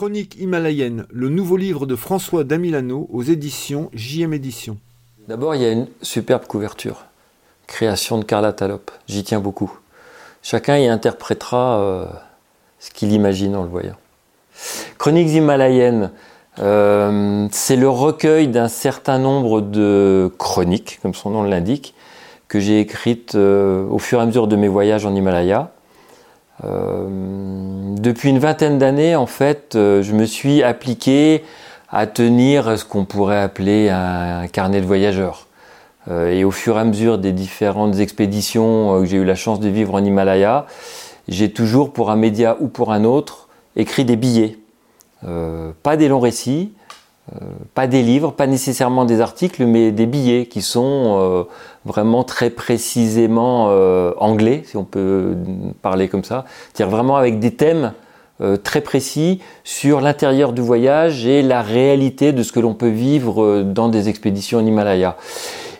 Chronique himalayenne, le nouveau livre de François Damilano aux éditions JM Éditions. D'abord, il y a une superbe couverture. Création de Carla Talop. J'y tiens beaucoup. Chacun y interprétera euh, ce qu'il imagine en le voyant. Chroniques himalayennes, euh, c'est le recueil d'un certain nombre de chroniques, comme son nom l'indique, que j'ai écrites euh, au fur et à mesure de mes voyages en Himalaya. Depuis une vingtaine d'années, en fait, je me suis appliqué à tenir ce qu'on pourrait appeler un carnet de voyageurs. Euh, et au fur et à mesure des différentes expéditions euh, que j'ai eu la chance de vivre en Himalaya, j'ai toujours pour un média ou pour un autre écrit des billets. Euh, pas des longs récits, pas des livres, pas nécessairement des articles, mais des billets qui sont vraiment très précisément anglais, si on peut parler comme ça. C'est-à-dire vraiment avec des thèmes très précis sur l'intérieur du voyage et la réalité de ce que l'on peut vivre dans des expéditions en Himalaya.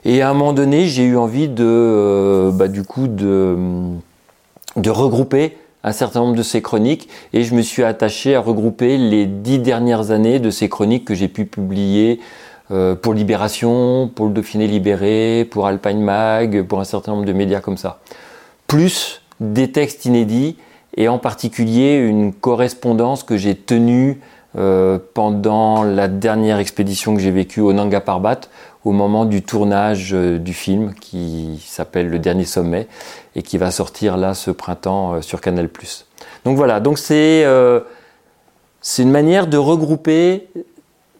Et à un moment donné, j'ai eu envie de, euh, bah, du coup, de regrouper un certain nombre de ces chroniques et je me suis attaché à regrouper les dix dernières années de ces chroniques que j'ai pu publier euh, pour Libération, pour le Dauphiné Libéré, pour Alpine Mag, pour un certain nombre de médias comme ça. Plus des textes inédits et en particulier une correspondance que j'ai tenue euh, pendant la dernière expédition que j'ai vécue au Nanga Parbat, au moment du tournage euh, du film qui s'appelle Le Dernier Sommet et qui va sortir là ce printemps euh, sur Canal+. Donc voilà, donc c'est c'est une manière de regrouper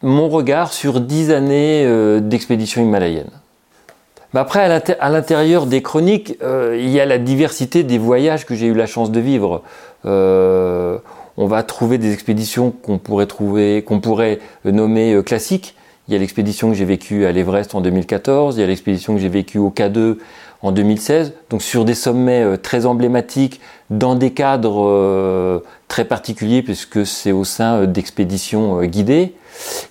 mon regard sur dix années d'expédition himalayenne. Mais après, à l'intérieur des chroniques, il y a la diversité des voyages que j'ai eu la chance de vivre on va trouver des expéditions qu'on pourrait nommer euh, classiques. Il y a l'expédition que j'ai vécue à l'Everest en 2014, il y a l'expédition que j'ai vécue au K2 en 2016, donc sur des sommets euh, très emblématiques, dans des cadres euh, très particuliers, puisque c'est au sein d'expéditions guidées.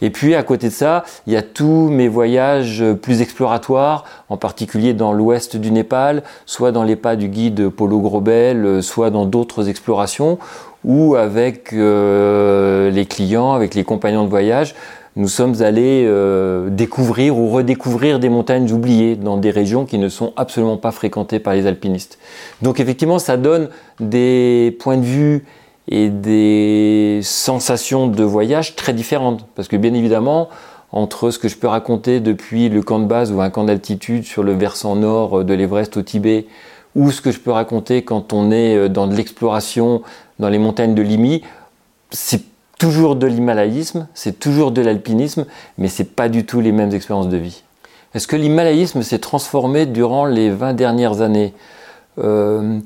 Et puis à côté de ça, il y a tous mes voyages plus exploratoires, en particulier dans l'ouest du Népal, soit dans les pas du guide Polo Grobel, soit dans d'autres explorations, ou avec euh, les clients, avec les compagnons de voyage, nous sommes allés euh, découvrir ou redécouvrir des montagnes oubliées dans des régions qui ne sont absolument pas fréquentées par les alpinistes. Donc effectivement, ça donne des points de vue et des sensations de voyage très différentes. Parce que bien évidemment, entre ce que je peux raconter depuis le camp de base ou un camp d'altitude sur le versant nord de l'Everest au Tibet, ou ce que je peux raconter quand on est euh, dans de l'exploration dans les montagnes de Limi, c'est toujours de l'himalayisme, c'est toujours de l'alpinisme, mais c'est pas du tout les mêmes expériences de vie. Est-ce que l'himalayisme s'est transformé durant les 20 dernières années? Euh,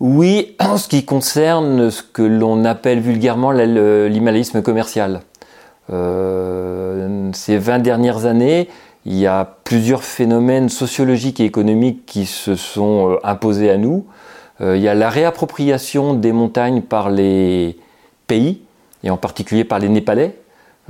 Oui, en ce qui concerne ce que l'on appelle vulgairement l'himalayisme commercial. Euh, ces 20 dernières années, il y a plusieurs phénomènes sociologiques et économiques qui se sont euh, imposés à nous. Euh, il y a la réappropriation des montagnes par les pays, et en particulier par les Népalais.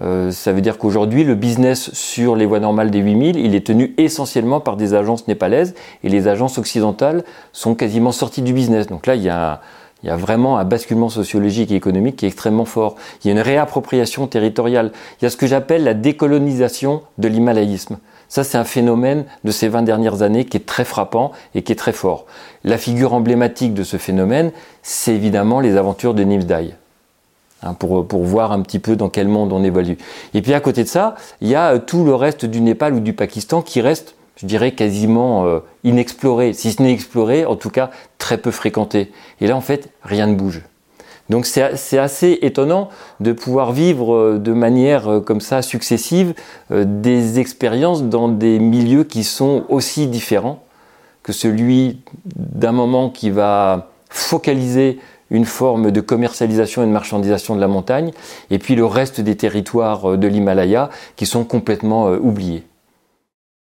Euh, ça veut dire qu'aujourd'hui, le business sur les voies normales des 8000, il est tenu essentiellement par des agences népalaises, et les agences occidentales sont quasiment sorties du business. Donc là, il y a, il y a vraiment un basculement sociologique et économique qui est extrêmement fort. Il y a une réappropriation territoriale. Il y a ce que j'appelle la décolonisation de l'himalayisme. Ça, c'est un phénomène de ces 20 dernières années qui est très frappant et qui est très fort. La figure emblématique de ce phénomène, c'est évidemment les aventures de Nimsdai. Hein, pour, pour, voir un petit peu dans quel monde on évolue. Et puis à côté de ça, il y a euh, tout le reste du Népal ou du Pakistan qui reste, je dirais, quasiment euh, inexploré, si ce n'est exploré, en tout cas très peu fréquenté. Et là, en fait, rien ne bouge. Donc c'est assez étonnant de pouvoir vivre euh, de manière euh, comme ça successive des expériences dans des milieux qui sont aussi différents que celui d'un moment qui va focaliser une forme de commercialisation et de marchandisation de la montagne, et puis le reste des territoires de l'Himalaya qui sont complètement oubliés.